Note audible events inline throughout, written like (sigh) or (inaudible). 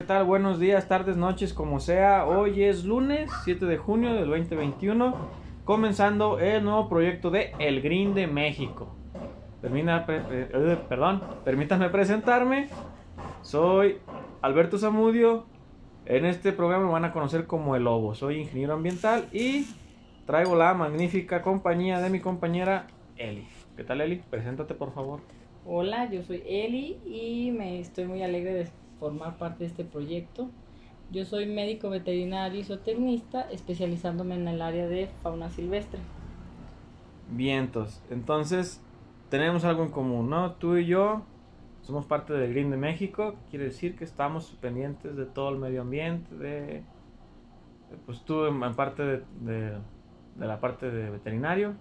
¿Qué tal? Buenos días, tardes, noches, como sea. Hoy es lunes 7 de junio del 2021, comenzando el nuevo proyecto de El Green de México. Termina, eh, perdón, permítanme presentarme. Soy Alberto Zamudio. En este programa me van a conocer como El Lobo. Soy ingeniero ambiental y traigo la magnífica compañía de mi compañera Eli. ¿Qué tal Eli? Preséntate por favor. Hola, yo soy Eli y me estoy muy alegre de formar parte de este proyecto. Yo soy médico veterinario y zootecnista, especializándome en el área de fauna silvestre. Vientos. Entonces, tenemos algo en común, ¿no? Tú y yo somos parte del Green de México, quiere decir que estamos pendientes de todo el medio ambiente, de pues tú en, parte de, de, la parte de veterinario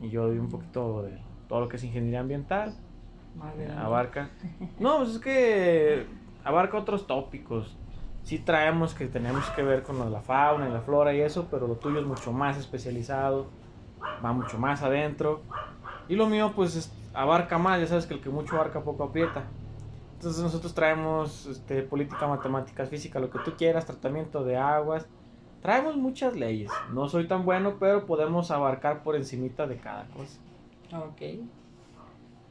y yo de un poquito de todo lo que es ingeniería ambiental. Abarca. (laughs) No, pues es que abarca otros tópicos. Sí traemos que tenemos que ver con la fauna y la flora y eso, pero lo tuyo es mucho más especializado, va mucho más adentro. Y lo mío pues abarca más, ya sabes que el que mucho abarca poco aprieta. Entonces nosotros traemos este, política, matemáticas, física, lo que tú quieras, tratamiento de aguas. Traemos muchas leyes. No soy tan bueno, pero podemos abarcar por encimita de cada cosa. Ok.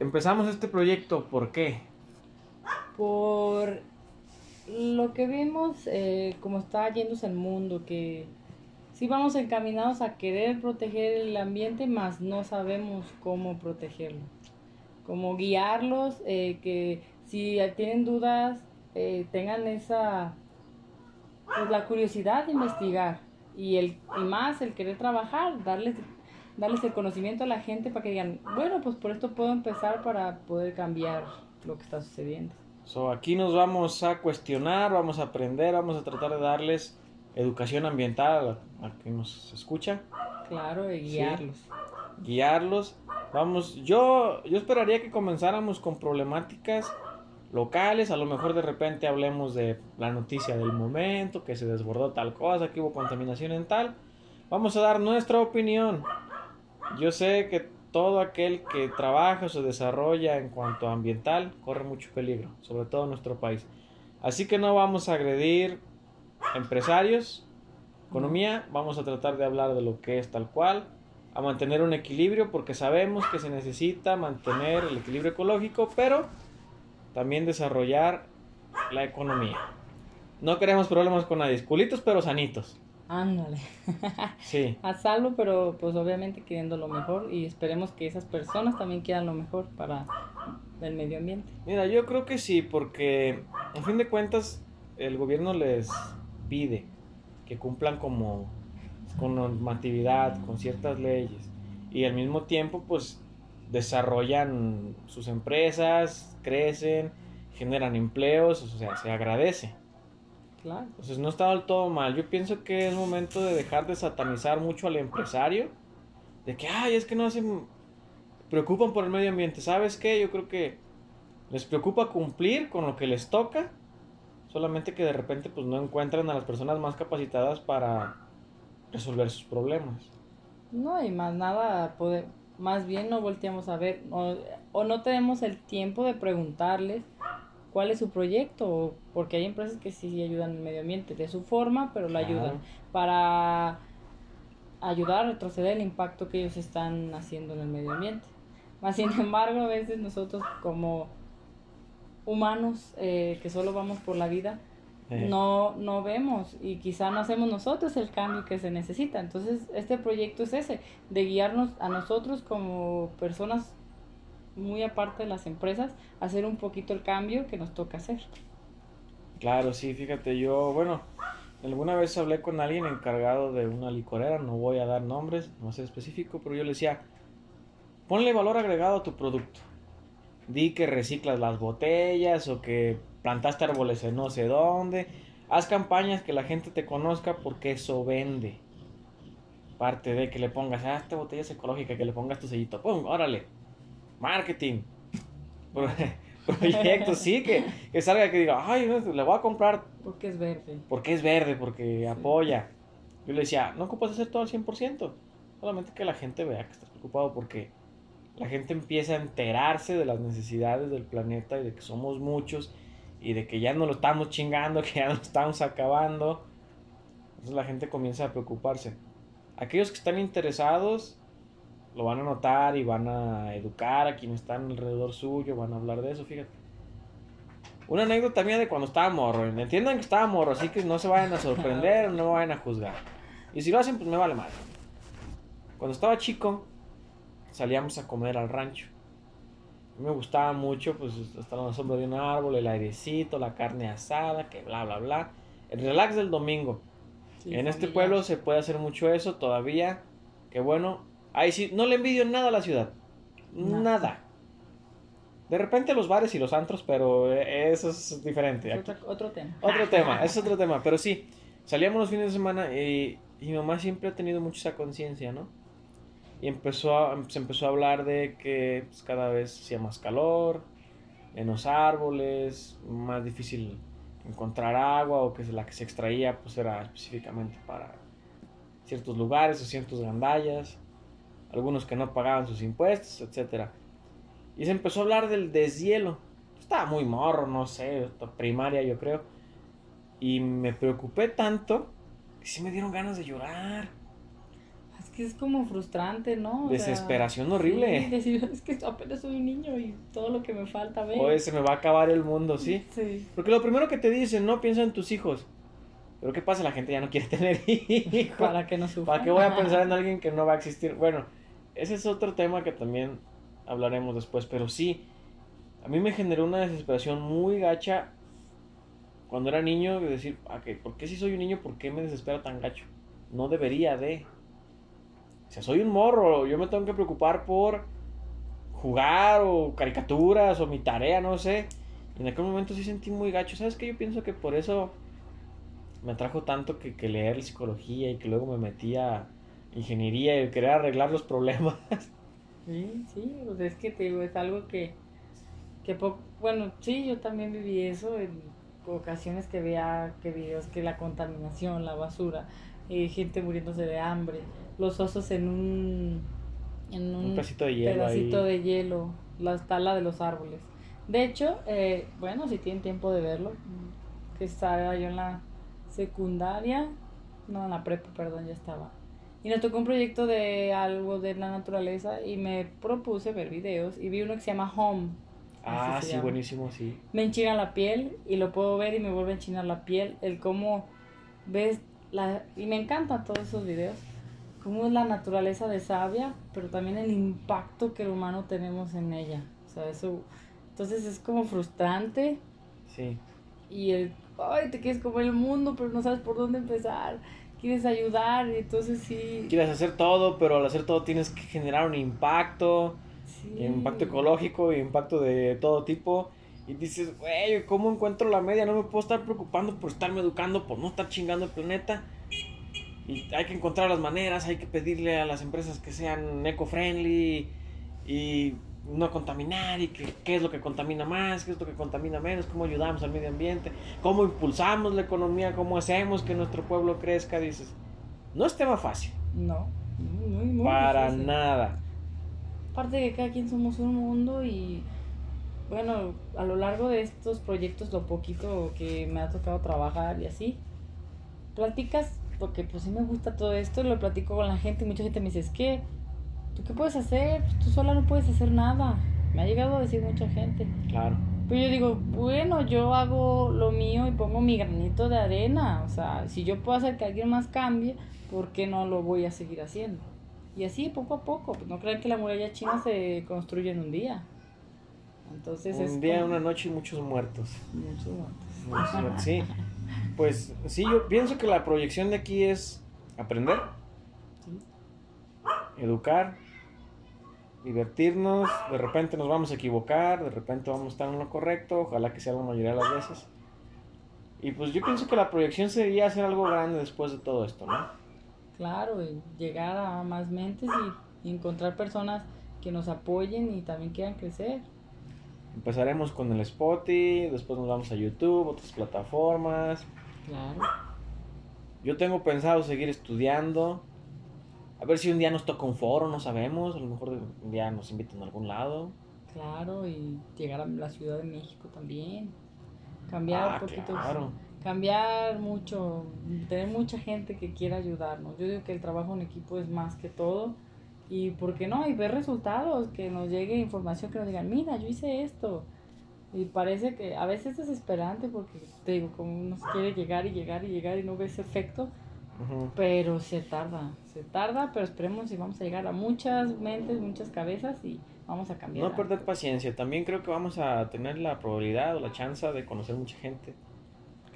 Empezamos este proyecto, ¿por qué? Por lo que vimos, eh, como está yéndose el mundo, que sí vamos encaminados a querer proteger el ambiente, mas no sabemos cómo protegerlo. Cómo guiarlos, eh, que si tienen dudas, eh, tengan esa, pues la curiosidad de investigar y, el, y más el querer trabajar, darles darles el conocimiento a la gente para que digan, bueno, pues por esto puedo empezar para poder cambiar lo que está sucediendo. So, aquí nos vamos a cuestionar, vamos a aprender, vamos a tratar de darles educación ambiental a, quien nos escucha. Claro, y guiarlos. Guiarlos. Vamos, yo, yo esperaría que comenzáramos con problemáticas locales, a lo mejor de repente hablemos de la noticia del momento, que se desbordó tal cosa, que hubo contaminación en tal. Vamos a dar nuestra opinión yo sé que todo aquel que trabaja o se desarrolla en cuanto a ambiental corre mucho peligro, sobre todo en nuestro país. Así que no vamos a agredir empresarios, economía, vamos a tratar de hablar de lo que es tal cual, a mantener un equilibrio porque sabemos que se necesita mantener el equilibrio ecológico, pero también desarrollar la economía. No queremos problemas con nadie, culitos pero sanitos. Ándale. (laughs) Sí. A salvo, pero pues obviamente queriendo lo mejor y esperemos que esas personas también quieran lo mejor para el medio ambiente. Mira, yo creo que sí, porque en fin de cuentas el gobierno les pide que cumplan como con normatividad, con ciertas leyes y al mismo tiempo pues desarrollan sus empresas, crecen, generan empleos, o sea, se agradece. Claro. Entonces no está del todo mal. Yo pienso que es momento de dejar de satanizar mucho al empresario. De que, ay, es que no se preocupan por el medio ambiente. ¿Sabes qué? Yo creo que les preocupa cumplir con lo que les toca. Solamente que de repente pues no encuentran a las personas más capacitadas para resolver sus problemas. No, y más nada, más bien no volteamos a ver o no tenemos el tiempo de preguntarles cuál es su proyecto, porque hay empresas que sí ayudan al medio ambiente de su forma, pero lo ayudan para ayudar a retroceder el impacto que ellos están haciendo en el medio ambiente. Más sin embargo, a veces nosotros como humanos eh, que solo vamos por la vida, eh. no, no vemos y quizá no hacemos nosotros el cambio que se necesita. Entonces, este proyecto es ese, de guiarnos a nosotros como personas muy aparte de las empresas, hacer un poquito el cambio que nos toca hacer. Claro, sí, fíjate, yo, bueno, alguna vez hablé con alguien encargado de una licorera, no voy a dar nombres, no sé específico, pero yo le decía, ponle valor agregado a tu producto. Di que reciclas las botellas o que plantaste árboles en no sé dónde. Haz campañas que la gente te conozca porque eso vende. Parte de que le pongas, ah, esta botella es ecológica, que le pongas tu sellito. ¡Pum! Órale marketing, (laughs) proyectos, sí, que, que, salga que diga, ay, le voy a comprar. Porque es verde. Porque es verde, porque apoya. Yo le decía, no ocupas hacer todo al 100%, solamente que la gente vea que estás preocupado porque la gente empieza a enterarse de las necesidades del planeta y de que somos muchos y de que ya no lo estamos chingando, (laughs) que ya no lo estamos acabando. Entonces la gente comienza a preocuparse. Aquellos que están interesados lo van a notar y van a educar a quienes están alrededor suyo, van a hablar de eso, fíjate. Una anécdota mía de cuando estaba morro. Entiendan que estaba morro, así que no se vayan a sorprender, no me vayan a juzgar. Y si lo hacen, pues me vale mal. Cuando estaba chico, salíamos a comer al rancho. Me gustaba mucho, pues, estar en la sombra de un árbol, el airecito, la carne asada, que bla, bla, bla. El relax del domingo. en este pueblo se puede hacer mucho eso todavía. Que bueno. Ahí sí, no le envidio nada a la ciudad. Nada. De repente los bares y los antros, pero eh, eso es diferente. otro, tema. Otro (laughs) tema, es otro tema. Pero sí, salíamos los fines de semana y, mi mamá siempre ha tenido mucha esa conciencia, ¿no? Y empezó se empezó a hablar de que pues, cada vez hacía más calor, menos árboles, más difícil encontrar agua o que la que se extraía pues era específicamente para ciertos lugares o ciertos gandallas, algunos que no pagaban sus impuestos, etcétera. Y se empezó a hablar del deshielo. Estaba muy morro, no sé, primaria yo creo. Y me preocupé tanto que sí me dieron ganas de llorar. Es que es como frustrante, ¿no? Desesperación horrible. decir, (laughs) es que apenas soy un niño y todo lo que me falta ver. Oye, se me va a acabar el mundo, ¿sí? Sí. Porque lo primero que te dicen, no piensa en tus hijos. Pero ¿qué pasa? La gente ya no quiere (laughs) tener hijos. Para que no sufra. ¿Para qué voy a pensar (laughs) en alguien que no va a existir? Bueno, ese es otro tema que también hablaremos después, pero sí, a mí me generó una desesperación muy gacha cuando era niño de decir, ah, ¿por qué si soy un niño, por qué me desespero tan gacho? No debería de. O sea, soy un morro, yo me tengo que preocupar por jugar o caricaturas o mi tarea, no sé. En aquel momento sí sentí muy gacho. ¿Sabes qué? Yo pienso que por eso me atrajo tanto que, que leer psicología y que luego me metí a ingeniería y querer arreglar los problemas. Sí, sí, pues es que te digo, es algo que, que bueno, sí, yo también viví eso en ocasiones que veía que videos que la contaminación, la basura, eh, gente muriéndose de hambre, los osos en un, en un, pedacito de hielo, pedacito de hielo la tala de los árboles. De hecho, eh, bueno, si tienen tiempo de verlo, que estaba yo en la secundaria, no, en la prepa, perdón, ya estaba. Y nos tocó un proyecto de algo de la naturaleza y me propuse ver videos y vi uno que se llama Home. Ah, sí, buenísimo, sí. Me enchina la piel y lo puedo ver y me vuelve a enchinar la piel. El cómo ves la... Y me encantan todos esos videos. Cómo es la naturaleza de sabia, pero también el impacto que el humano tenemos en ella. O sea, eso... Entonces es como frustrante. Sí. Y el... Ay, te quieres comer el mundo, pero no sabes por dónde empezar quieres ayudar, y entonces sí. Quieres hacer todo, pero al hacer todo tienes que generar un impacto, impacto ecológico y impacto de todo tipo. Y dices, güey, ¿cómo encuentro la media? No me puedo estar preocupando por estarme educando, por no estar chingando el planeta. Y hay que encontrar las maneras, hay que pedirle a las empresas que sean eco-friendly y no contaminar y qué es lo que contamina más, qué es lo que contamina menos, cómo ayudamos al medio ambiente, cómo impulsamos la economía, cómo hacemos que nuestro pueblo crezca, dices. No es tema fácil. No, muy, muy Para nada. Aparte de que cada quien somos un mundo y bueno, a lo largo de estos proyectos, lo poquito que me ha tocado trabajar y así, platicas, porque pues sí me gusta todo esto, lo platico con la gente y mucha gente me dice, es que ¿tú qué puedes hacer? Pues, tú sola no puedes hacer nada. Me ha llegado a decir mucha gente. Claro. Pero yo digo, bueno, yo hago lo mío y pongo mi granito de arena. O sea, si yo puedo hacer que alguien más cambie, ¿por qué no lo voy a seguir haciendo? Y así, poco a poco. No crean que la muralla china se construye en un día. Entonces un día, una noche y muchos muertos. Muchos muertos. Muchos muertos, sí. Pues sí, yo pienso que la proyección de aquí es aprender, sí. educar, divertirnos, de repente nos vamos a equivocar, de repente vamos a estar en lo correcto, ojalá que sea la mayoría de las veces. Y pues yo pienso que la proyección sería hacer algo grande después de todo esto, ¿no? Claro, y llegar a más mentes y, encontrar personas que nos apoyen y también quieran crecer. Empezaremos con el Spotify, después nos vamos a YouTube, otras plataformas. Claro. Yo tengo pensado seguir estudiando, a ver si un día nos toca un foro, no sabemos. A lo mejor un día nos invitan a algún lado. Claro, y llegar a la Ciudad de México también. Cambiar Ah, un poquito. claro. Cambiar mucho, tener mucha gente que quiera ayudarnos. Yo digo que el trabajo en equipo es más que todo. Y por qué no, y ver resultados, que nos llegue información, que nos digan, mira, yo hice esto. Y parece que a veces es desesperante porque, te digo, como uno quiere llegar y llegar y llegar y no ve ese pero se tarda, se tarda, pero esperemos y vamos a llegar a muchas mentes, muchas cabezas y vamos a cambiar. No perder paciencia. También creo que vamos a tener la probabilidad o la chance de conocer mucha gente.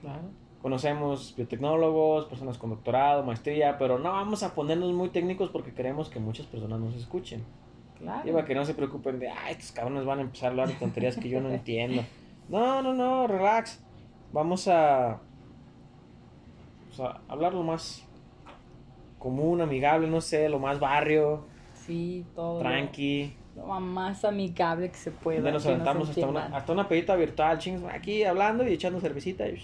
Claro. Conocemos biotecnólogos, personas con doctorado, maestría, pero no vamos a ponernos muy técnicos porque queremos que muchas personas nos escuchen. Claro. Y para que no se preocupen de, ah, estos cabrones van a empezar a hablar de tonterías que yo no entiendo. (laughs) No, no, no, relax. Vamos a, pues, a hablar lo más común, amigable, no sé, lo más barrio, Sí, todo. tranqui. Lo más amigable que se pueda. Donde nos aventamos hasta una, hasta una pedita virtual, chingos, aquí hablando y echando cervecita. Y,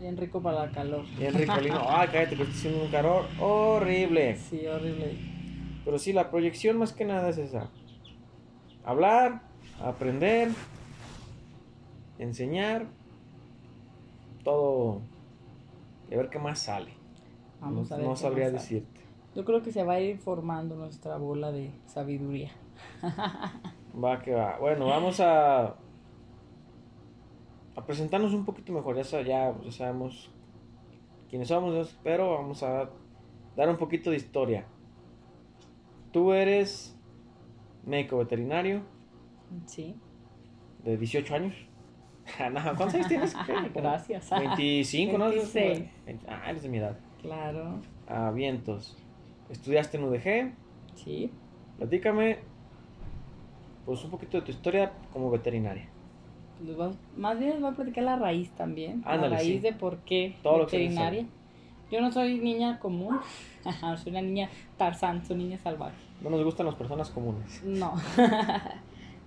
Bien rico para la calor. bien rico, lindo. (laughs) Ay, cállate que está haciendo un calor horrible. Sí, horrible. Pero sí, la proyección más que nada es esa. Hablar, aprender, enseñar, todo. Y a ver qué más sale. Vamos no a ver. no qué sabría decirte. Yo creo que se va a ir formando nuestra bola de sabiduría. Va que va. Bueno, vamos a. A presentarnos un poquito mejor. Ya, ya, ya sabemos quiénes somos, pero vamos a dar un poquito de historia. Tú eres médico veterinario Sí. de 18 años. (laughs) no, ¿cuántos años tienes? (laughs) Gracias. 25, ¿no? 26. 20 Ah, eres de mi edad. Claro. Ah, vientos. Estudiaste en UDG. Sí. Platícame, pues, un poquito de tu historia como veterinaria. Les voy a- más bien les voy a platicar la raíz también. Ándale, la raíz sí. de por qué Todo lo que veterinaria. Yo no soy niña común. (laughs) soy una niña Tarzán, soy niña salvaje. No nos gustan las personas comunes. No.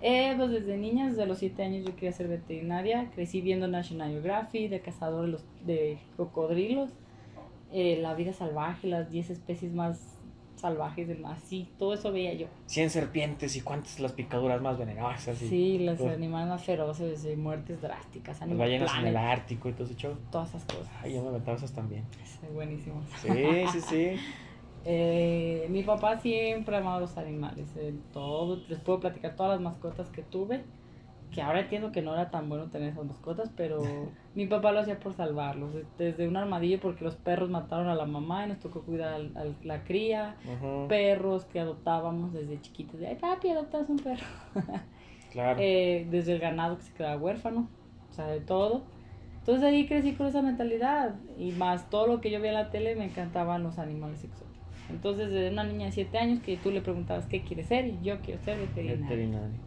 Eh, pues desde niña, desde los 7 años yo quería ser veterinaria. Crecí viendo National Geographic, de cazador de, los, de cocodrilos, eh, la vida salvaje, las 10 especies más salvajes del mar. Sí, todo eso veía yo. 100 serpientes y cuántas las picaduras más venenosas. Y Sí, los Pues- animales más feroces, y muertes drásticas, las ballenas en el Ártico y todo show. todas esas cosas. Ay, yo me aventaba esas también. Sí, buenísimo. Sí, sí, sí. (laughs) Eh, mi papá siempre ha amado los animales. eh, todo, les puedo platicar todas las mascotas que tuve. Que ahora entiendo que no era tan bueno tener esas mascotas, pero (laughs) mi papá lo hacía por salvarlos. eh, Desde un armadillo, porque los perros mataron a la mamá y nos tocó cuidar al- la cría. Perros que adoptábamos desde chiquitos. De, ay, papi, adoptas un perro. (laughs) claro. Eh, desde el ganado que se quedaba huérfano. O sea, de todo. Entonces ahí crecí con esa mentalidad. Y más todo lo que yo veía en la tele, me encantaban los animales. Entonces, desde una niña de 7 años que tú le preguntabas qué quieres ser y yo quiero ser veterinaria. Veterinario.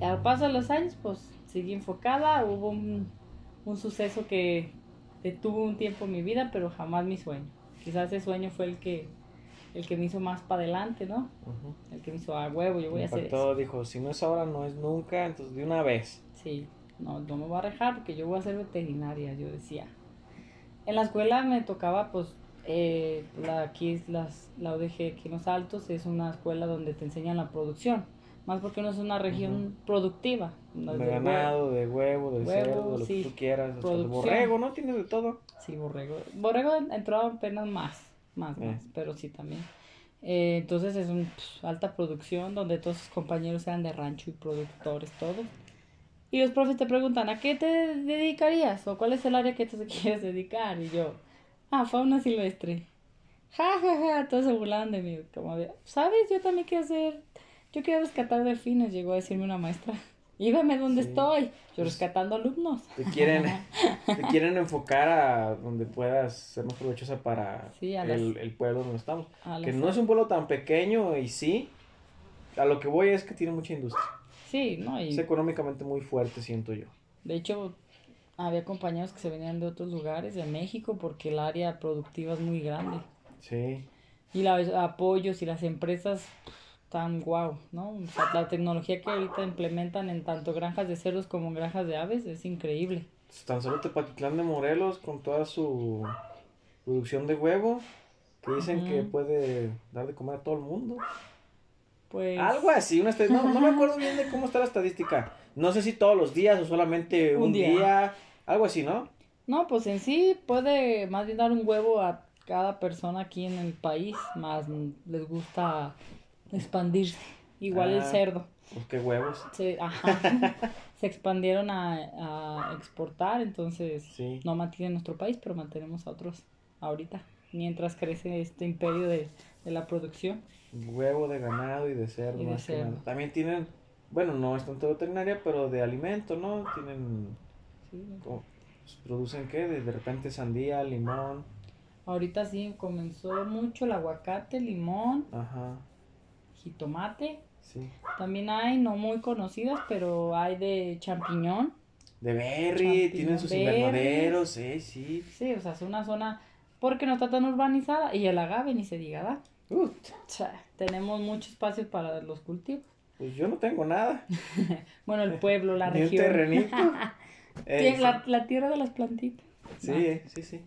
Al paso de los años, pues seguí enfocada. Hubo un, un suceso que detuvo un tiempo en mi vida, pero jamás mi sueño. Quizás ese sueño fue el que, el que me hizo más para adelante, ¿no? El que me hizo a huevo, yo voy a hacer eso. Dijo, si no es ahora, no es nunca, entonces de una vez. Sí, no, no me voy a dejar porque yo voy a ser veterinaria, yo decía. En la escuela me tocaba, pues, eh, la, aquí es las, la UDG aquí en Los Altos, es una escuela donde te enseñan la producción. Más porque no es una región productiva. no de ganado, de huevo, de cerdo, de lo sí. que tú quieras. hasta de borrego, ¿no? Tienes de todo. Sí, borrego. Borrego entró apenas más, más, Eh. más, pero sí también. Eh, entonces es una alta producción donde todos sus compañeros eran de rancho y productores, todos. Y los profes te preguntan, ¿a qué te dedicarías? ¿O cuál es el área que te (laughs) quieres dedicar? Y yo, ah, fauna silvestre. Ja, ja, ja, todos se burlaban de mí. Como de, ¿sabes? Yo también quiero hacer, yo quiero rescatar delfines, llegó a decirme una maestra. (laughs) Y veme Sí. estoy, yo rescatando alumnos. Te quieren, te quieren enfocar a donde puedas ser más provechosa para Sí, a las- el, el pueblo donde estamos. Que no es un pueblo tan pequeño y sí. A lo que voy es que tiene mucha industria. Sí, ¿no? Y Es económicamente muy fuerte, siento yo. de hecho, había compañeros que se venían de otros lugares, de México, porque el área productiva es muy grande. Sí. Y los apoyos y las empresas están guau, ¿no? O sea, la tecnología que ahorita implementan en tanto granjas de cerdos como en granjas de aves es increíble. Tan solo Tepatitlán de Morelos con toda su producción de huevo. Que dicen Ujú. que puede dar de comer a todo el mundo. Pues Algo así, una no, no me acuerdo bien de cómo está la estadística. No sé si todos los días o solamente un, Un día. día. Algo así, ¿no? No, pues en sí puede más bien dar un huevo a cada persona aquí en el país, más les gusta expandirse. Igual el Ah. cerdo. Pues qué huevos. Se, ajá, (laughs) se expandieron a, a exportar, entonces Sí. no mantienen nuestro país, pero mantenemos a otros ahorita, mientras crece este imperio de, de la producción. Huevo de ganado y de cerdo. Y de. También tienen, bueno, no es tanto veterinaria, pero de alimento, ¿no? Tienen, Sí. como- pues, producen qué, de, de repente sandía, limón. Ahorita sí comenzó mucho el aguacate, limón, Ajá, jitomate. sí. También hay no muy conocidas, pero hay de champiñón. De berry, tienen sus invernaderos, sí, sí. Sí, o sea, es una zona porque no está tan urbanizada y el agave ni se diga, ¿verdad? Ut, O sea, tenemos mucho espacio para los cultivos. Pues yo no tengo nada. (laughs) Bueno, el pueblo, la (laughs) Ni un región. terrenito. (laughs) La, la tierra de las plantitas. Sí, sí, sí.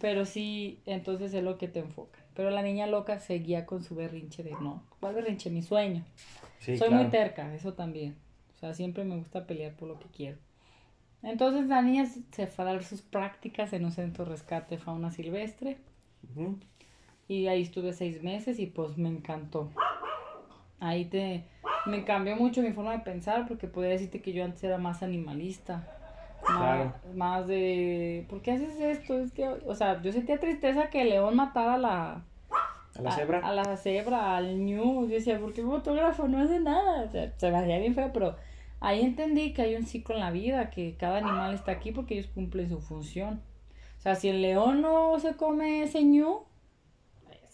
Pero sí, entonces es lo que te enfoca. Pero la niña loca seguía con su berrinche de no. ¿Cuál berrinche? Mi sueño. Sí, Soy claro. muy terca, eso también. O sea, siempre me gusta pelear por lo que quiero. Entonces la niña se- fue a dar sus prácticas en un centro de rescate fauna silvestre. Ujú. Y ahí estuve seis meses y pues me encantó. Ahí te... Me cambió mucho mi forma de pensar porque podría decirte que yo antes era más animalista. Más, Claro. más de... ¿Por qué haces esto? Es que... O sea, yo sentía tristeza que el león matara a la... A la cebra. A, la cebra, al ñu. Yo decía, ¿por qué el fotógrafo no hace nada? O sea, se me hacía bien feo, pero ahí entendí que hay un ciclo en la vida, que cada animal está aquí porque ellos cumplen su función. O sea, si el león no se come ese ñu,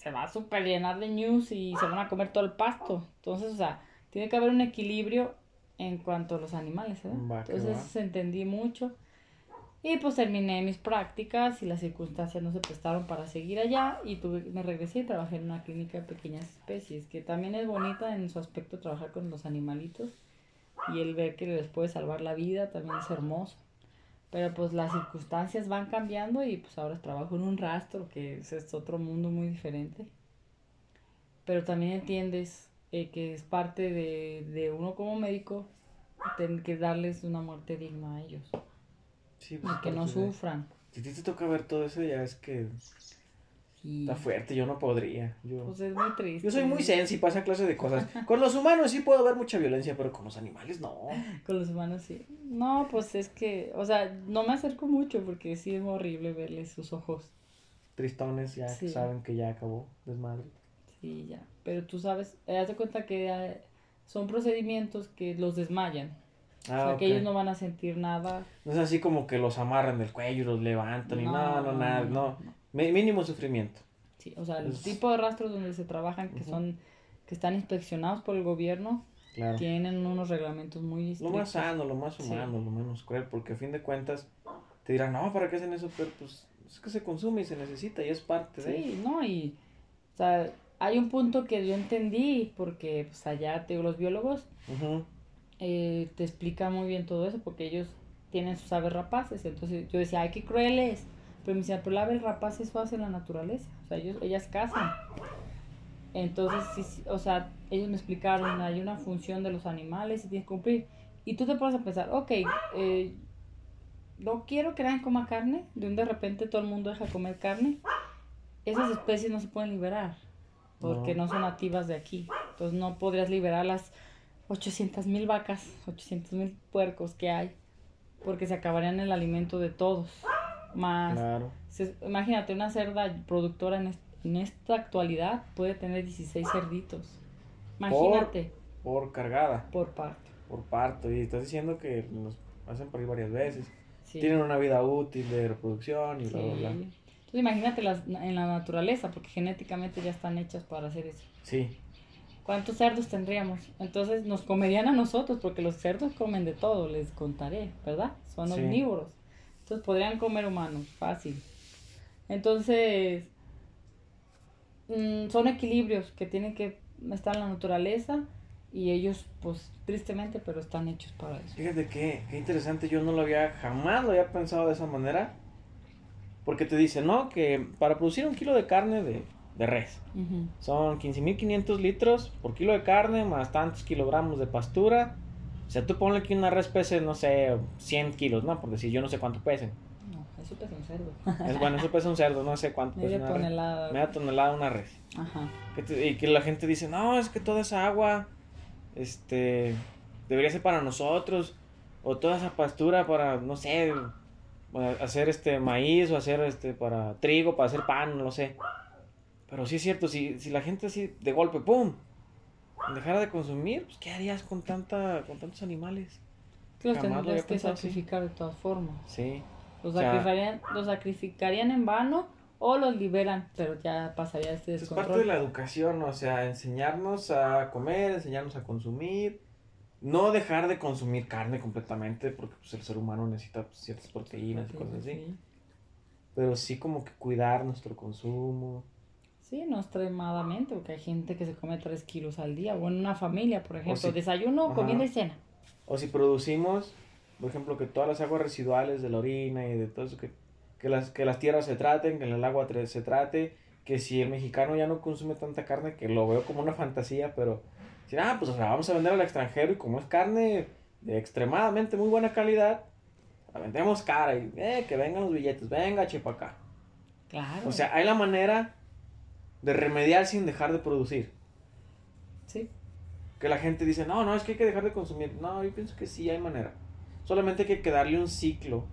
se va a super llenar de ñus y se van a comer todo el pasto. Entonces, o sea, tiene que haber un equilibrio en cuanto a los animales, ¿verdad? Va Entonces entendí mucho. Y pues terminé mis prácticas y las circunstancias no se prestaron para seguir allá y tuve, me regresé y trabajé en una clínica de pequeñas especies, que también es bonita en su aspecto trabajar con los animalitos y el ver que les puede salvar la vida también es hermoso. Pero pues las circunstancias van cambiando y pues ahora trabajo en un rastro que es, es otro mundo muy diferente. Pero también entiendes eh, que es parte de, de uno como médico tener que darles una muerte digna a ellos Sí, y pues, que no sufran. Si a ti te toca ver todo eso, ya es que Está fuerte, yo no podría. Yo, pues es muy triste. yo soy muy sensi para esa clase de cosas. (laughs) Con los humanos sí puedo ver mucha violencia, pero con los animales no. Con los humanos sí. No, pues es que, o sea, no me acerco mucho porque sí es horrible verles sus ojos. Tristones ya Sí. saben que ya acabó desmadre. Sí, ya. Pero tú sabes, eh, haz de cuenta que eh, son procedimientos que los desmayan. o Ah, sea, ok. que ellos no van a sentir nada. No es así como que los amarran del cuello y los levantan y no, no, nada, no. Mi- Mínimo sufrimiento. Sí, o sea, el Es- tipo de rastros donde se trabajan que Ujú. son, que están inspeccionados por el gobierno, Claro. tienen unos reglamentos muy Lo estrictos. más sano, lo más Sí. humano, lo menos cruel, porque a fin de cuentas te dirán, no, ¿para qué hacen eso? Pero pues es que se consume y se necesita y es parte de... Sí, no, y, o sea, hay un punto que yo entendí, porque pues allá, te digo, los biólogos Ujú. eh, te explican muy bien todo eso, porque ellos tienen sus aves rapaces, entonces yo decía, ay, qué crueles, pero me decían, pero la ave rapaz eso hace la naturaleza, o sea, ellos, ellas cazan, entonces, sí, sí, o sea, ellos me explicaron, hay una función de los animales y tienes que cumplir, y tú te pones a pensar, ok, eh, no quiero que nadie coma carne, de un de repente todo el mundo deja de comer carne, esas especies no se pueden liberar, porque No. no, son nativas de aquí, entonces no podrías liberar las 800 mil vacas, 800 mil puercos que hay, porque se acabarían el alimento de todos, más Claro. se- imagínate, una cerda productora en, est- en esta actualidad puede tener 16 cerditos. Imagínate, Por cargada, por, parto. por parto. Y estás diciendo que los hacen por ahí varias veces. Sí. Tienen una vida útil de reproducción y Sí. bla, bla, bla. Entonces imagínate las, en la naturaleza, porque genéticamente ya están hechas para hacer eso. Sí, ¿Cuántos cerdos tendríamos? Entonces nos comerían a nosotros, porque los cerdos comen de todo, les contaré, ¿verdad? Son Sí. omnívoros. Entonces podrían comer humanos, fácil. Entonces, mm, son equilibrios que tienen que estar en la naturaleza y ellos, pues tristemente, pero están hechos para eso. Fíjate que, qué interesante, yo no lo había, jamás lo había pensado de esa manera. Porque te dicen, ¿no? Que para producir un kilo de carne de, de res Ujú. son 15.500 litros por kilo de carne más tantos kilogramos de pastura O sea, tú ponle que una res pese, no sé, 100 kilos, ¿no? Por decir, yo no sé cuánto pesen. No, eso pesa un cerdo. Es bueno, eso pesa un cerdo, no sé cuánto (laughs) pesa Media una res. tonelada. Media tonelada una res. Ajá. Que te- y que la gente dice, no, es que toda esa agua, este, debería ser para nosotros, o toda esa pastura para, no sé, hacer este maíz, o hacer este, para trigo, para hacer pan, no lo sé. Pero sí es cierto, si, si la gente así de golpe, ¡pum! Dejara de consumir, pues ¿qué harías con tanta, con tantos animales? Que los tendrías que así. sacrificar de todas formas. Sí. Los, O sea- sacrificarían, los sacrificarían en vano o los liberan, pero ya pasaría este Es descontrol. parte de la educación, o sea, enseñarnos a comer, enseñarnos a consumir, no dejar de consumir carne completamente, porque pues, el ser humano necesita pues, ciertas proteínas y cosas así, Sí. pero sí como que cuidar nuestro consumo. Sí, no extremadamente, porque hay gente que se come 3 kilos al día, o en una familia, por ejemplo, sí. desayuno, Ajá. comida y cena. O si producimos, por ejemplo, que todas las aguas residuales de la orina y de todo eso, que, que, las, que las tierras se traten, que el agua se trate, que si el mexicano ya no consume tanta carne, que lo veo como una fantasía, pero decir, ah, pues o sea, vamos a vender al extranjero y como es carne de extremadamente muy buena calidad, la vendemos cara y eh, que vengan los billetes, venga, chepa acá. Claro. O sea, hay la manera de remediar sin dejar de producir. sí. Que la gente dice, no, no, es que hay que dejar de consumir. No, yo pienso que sí hay manera. Solamente hay que darle un ciclo.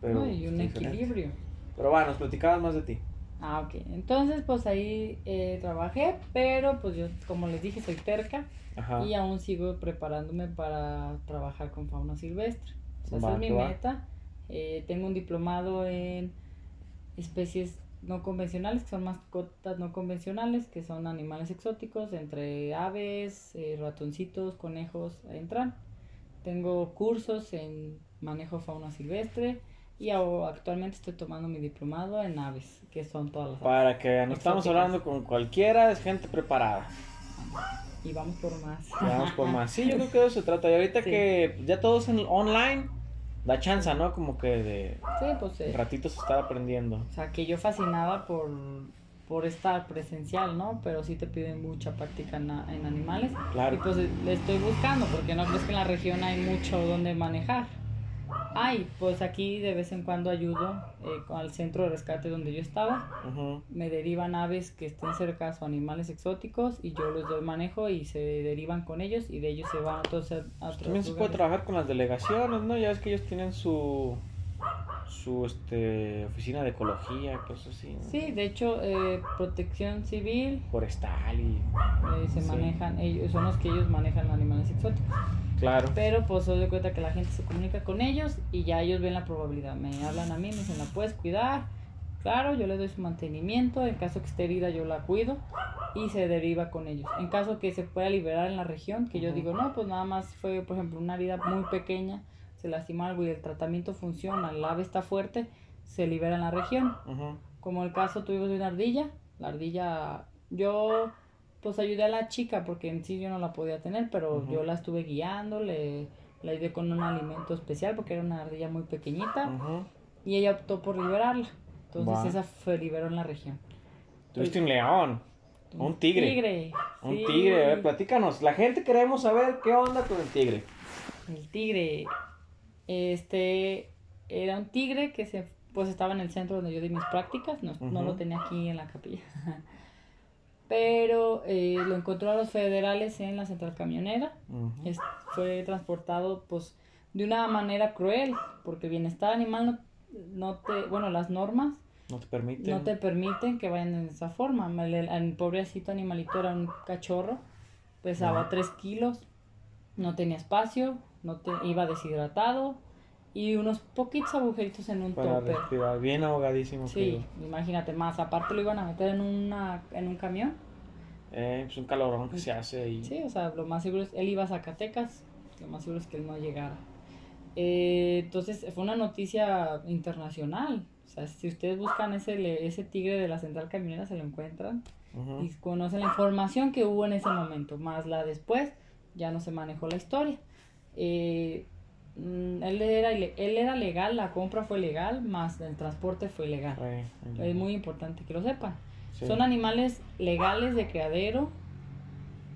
Pero ¿no? Y un diferente. equilibrio. Pero bueno, nos platicabas más de ti. Ah, ok. Entonces, pues ahí eh, trabajé, pero pues yo, como les dije, soy terca Ajá. y aún sigo preparándome para trabajar con fauna silvestre. O sea, esa es mi va. meta. Eh, tengo un diplomado en especies no convencionales, que son mascotas no convencionales, que son animales exóticos, entre aves, eh, ratoncitos, conejos, entran. Tengo cursos en manejo fauna silvestre y actualmente estoy tomando mi diplomado en aves, que son todas las aves. Para que no estamos hablando con cualquiera, es gente preparada. Y vamos por más. Vamos por más. Sí, yo (laughs) creo que de eso se trata. Y ahorita Sí. que ya todo es en online, da chance, ¿no? Como que de Sí, pues eh, ratitos estar aprendiendo. O sea, que yo fascinada por, por estar presencial, ¿no? Pero sí te piden mucha práctica en, en animales. Claro. Y pues le estoy buscando, porque no crees que en la región hay mucho donde manejar. Ay, pues aquí de vez en cuando ayudo eh, al centro de rescate donde yo estaba. Me derivan aves que estén cerca o animales exóticos y yo les doy manejo y se derivan con ellos y de ellos se van a otros, a otros También se puede trabajar con las delegaciones, ¿no? Ya ves que ellos tienen su su este oficina de ecología, cosas así, ¿no? Sí, de hecho, eh, protección civil, Forestal y eh, se Sí. manejan, ellos son los que ellos manejan animales exóticos. Claro. Pero pues se doy cuenta que la gente se comunica con ellos y ya ellos ven la probabilidad. Me hablan a mí, me dicen, ¿la puedes cuidar? Claro, yo le doy su mantenimiento. En caso que esté herida, yo la cuido y se deriva con ellos. En caso que se pueda liberar en la región, que yo digo, no, pues nada más fue, por ejemplo, una herida muy pequeña, se lastima algo y el tratamiento funciona, el ave está fuerte, se libera en la región. Como el caso tuvimos de una ardilla. La ardilla, yo pues ayudé a la chica porque en sí yo no la podía tener, pero yo la estuve guiando, le, la ayudé con un alimento especial porque era una ardilla muy pequeñita y ella optó por liberarla. Entonces esa se liberó en la región. Tuviste un león, un tigre. Tigre. un sí. tigre, a ver, platícanos. La gente queremos saber qué onda con el tigre. El tigre. Este era un tigre que se pues estaba en el centro donde yo di mis prácticas, no, no lo tenía aquí en la capilla. (laughs) Pero eh, lo encontró a los federales en la central camionera. Es- fue transportado pues de una manera cruel, porque el bienestar animal no, no te, bueno, las normas No te permite. no te permiten que vayan en esa forma. El, el- el pobrecito animalito era un cachorro, pesaba Ajá. 3 kilos, no tenía espacio, no te, iba deshidratado y unos poquitos agujeritos en un para topper. respirar, bien ahogadísimo. Sí, imagínate más. Aparte lo iban a meter en, una, en un camión. Eh, pues un calorón que se hace ahí. Sí, o sea, lo más seguro es, él iba a Zacatecas, lo más seguro es que él no llegara. Eh, entonces fue una noticia internacional. O sea, si ustedes buscan ese, ese tigre de la central camionera, se lo encuentran Ujú. y conocen la información que hubo en ese momento, más la después, ya no se manejó la historia. Eh, él, era, él era legal, la compra fue legal, más el transporte fue legal. Es muy importante que lo sepan. sí. Son animales legales de criadero,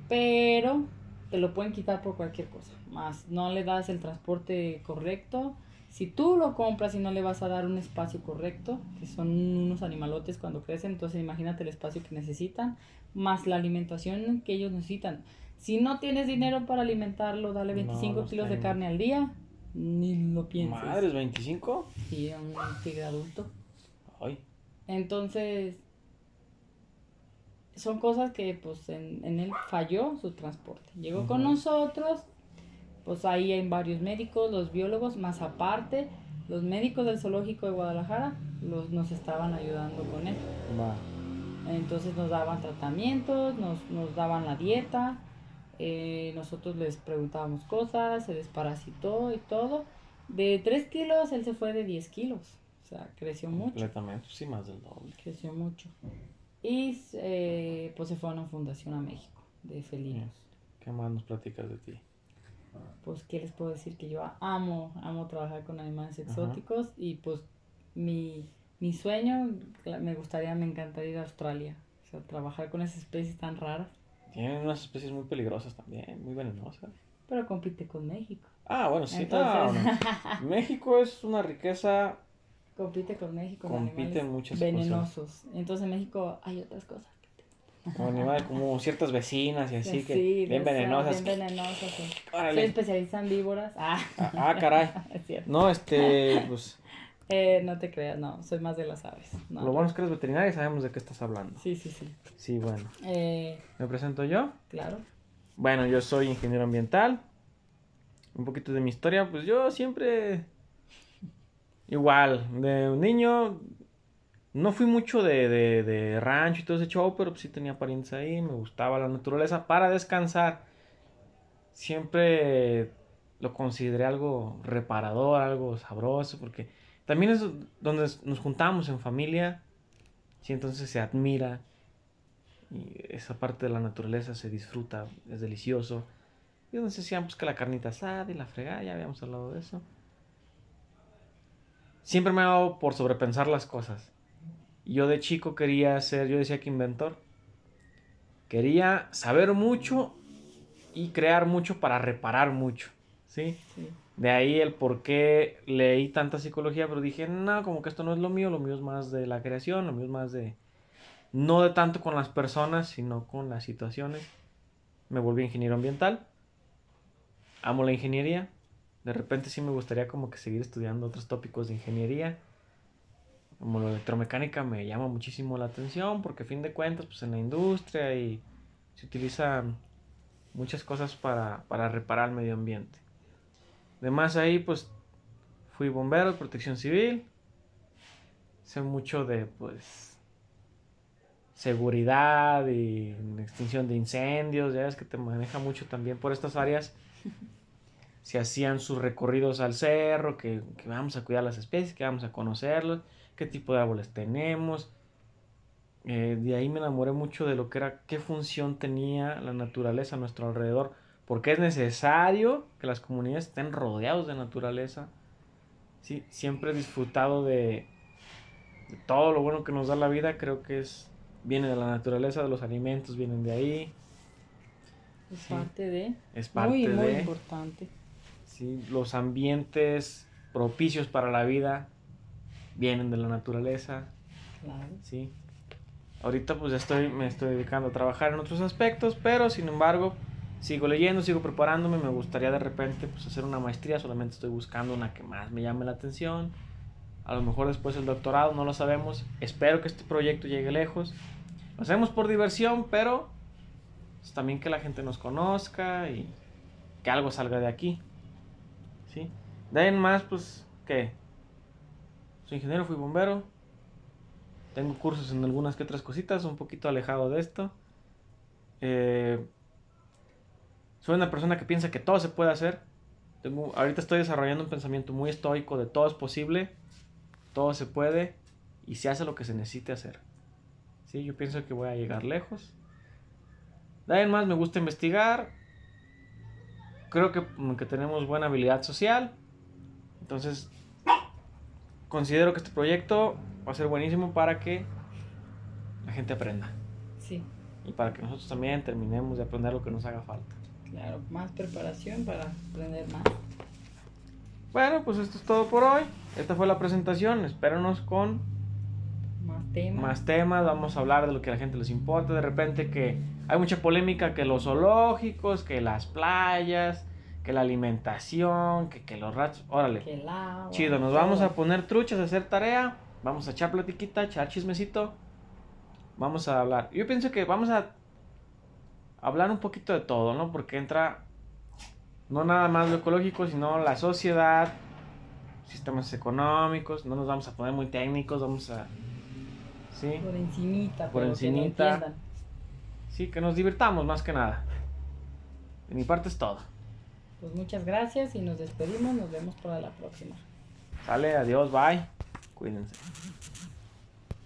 pero te lo pueden quitar por cualquier cosa. Más no le das el transporte correcto. Si tú lo compras y no le vas a dar un espacio correcto, que son unos animalotes cuando crecen, entonces imagínate el espacio que necesitan, más la alimentación que ellos necesitan. Si no tienes dinero para alimentarlo, dale 25 los kilos de carne al día, ni lo pienses. Madres, 25. Sí, a un tigre adulto. Ay, Entonces, son cosas que pues en, en él falló su transporte. Llegó con Ujú. nosotros, pues ahí hay varios médicos, los biólogos, más aparte, los médicos del zoológico de Guadalajara los, nos estaban ayudando con él. va. Entonces nos daban tratamientos, nos, nos daban la dieta, eh, nosotros les preguntábamos cosas, se desparasitó y todo. De 3 kilos él se fue de 10 kilos, o sea, creció mucho Completamente, sí, más del doble. creció mucho. Y eh, pues se fue a una fundación a México de felinos. ¿Qué más nos platicas de ti? Pues, ¿qué les puedo decir? Que yo amo, amo trabajar con animales Ajá. exóticos y pues mi, mi sueño, me gustaría, me encantaría ir a Australia. O sea, trabajar con esas especies tan raras, Tienen unas especies muy peligrosas también, muy venenosas. pero compite con México. Ah, bueno, sí. Entonces- no, no. (laughs) México es una riqueza. Compite con México. Compite en muchas venenosos. Entonces en México hay otras cosas. Como ciertas vecinas y así, que Sí, bien de- venenosas. Bien venenosas. sí. Especialista en víboras. Ah, Ah, ah, caray. (laughs) es cierto. No, este, pues, Eh, no te creas, no, soy más de las aves. No. lo bueno es que eres veterinaria y sabemos de qué estás hablando. Sí, sí, sí. Sí, bueno. Eh, ¿Me presento yo? claro. Bueno, yo soy ingeniero ambiental. Un poquito de mi historia, pues yo siempre igual, de un niño no fui mucho de, de, de rancho y todo ese show, pero pues sí tenía parientes ahí, me gustaba la naturaleza para descansar. Siempre lo consideré algo reparador, algo sabroso, porque también es donde nos juntamos en familia, sí, entonces se admira y esa parte de la naturaleza se disfruta, es delicioso. Y donde se decían pues que la carnita asada y la fregada, ya habíamos hablado de eso. Siempre me ha dado por sobrepensar las cosas. Yo de chico quería ser, yo decía que inventor. Quería saber mucho y crear mucho para reparar mucho, ¿sí? Sí. De ahí el por qué leí tanta psicología, pero dije, no, como que esto no es lo mío, lo mío es más de la creación, lo mío es más de... No de tanto con las personas, sino con las situaciones. Me volví ingeniero ambiental. Amo la ingeniería. De repente sí me gustaría como que seguir estudiando otros tópicos de ingeniería. Como la electromecánica me llama muchísimo la atención porque a fin de cuentas pues en la industria y se utilizan muchas cosas para, para reparar el medio ambiente. Además ahí pues fui bombero de protección civil. Sé mucho de pues seguridad y extinción de incendios, ya ves que te maneja mucho también por estas áreas. (laughs) Se hacían sus recorridos al cerro, que, que vamos a cuidar las especies, que vamos a conocerlos, qué tipo de árboles tenemos. Eh, de ahí me enamoré mucho de lo que era, qué función tenía la naturaleza a nuestro alrededor, porque es necesario que las comunidades estén rodeados de naturaleza. Sí, siempre he disfrutado de, de todo lo bueno que nos da la vida, creo que es viene de la naturaleza, de los alimentos vienen de ahí, Es Sí. parte de. es parte muy, muy de importante. sí, los ambientes propicios para la vida vienen de la naturaleza, Claro. sí. Ahorita pues ya estoy me estoy dedicando a trabajar en otros aspectos, pero sin embargo sigo leyendo, sigo preparándome, me gustaría de repente pues hacer una maestría, solamente estoy buscando una que más me llame la atención. A lo mejor después el doctorado, no lo sabemos. Espero que este proyecto llegue lejos. Lo hacemos por diversión, pero pues, también que la gente nos conozca y que algo salga de aquí. ¿Sí? De ahí en más, pues, ¿qué? Soy ingeniero, fui bombero. Tengo cursos en algunas que otras cositas, un poquito alejado de esto. Eh, soy una persona que piensa que todo se puede hacer. Tengo, ahorita estoy desarrollando un pensamiento muy estoico de todo es posible, todo se puede y se hace lo que se necesite hacer. ¿Sí? Yo pienso que voy a llegar lejos. De ahí en más me gusta investigar. Creo que, que tenemos buena habilidad social. Entonces, considero que este proyecto va a ser buenísimo para que la gente aprenda. Sí, Y para que nosotros también terminemos de aprender lo que nos haga falta. Claro, más preparación para aprender más. Bueno, pues esto es todo por hoy. Esta fue la presentación. Espéranos con Más temas. más temas. Vamos a hablar de lo que a la gente les importa. De repente que hay mucha polémica que los zoológicos, que las playas, que la alimentación, que, que los ratos. Órale. que el agua, Chido, nos vamos a poner truchas a hacer tarea. Vamos a echar platiquita, echar chismecito. Vamos a hablar. Yo pienso que vamos a hablar un poquito de todo, ¿no? Porque entra no nada más lo ecológico, sino la sociedad, sistemas económicos. No nos vamos a poner muy técnicos, vamos a. Sí, Por encimita, Por pero que entiendan. sí, que nos divirtamos más que nada. De mi parte es todo. Pues muchas gracias y nos despedimos. Nos vemos para la próxima. Sale, adiós, bye. Cuídense.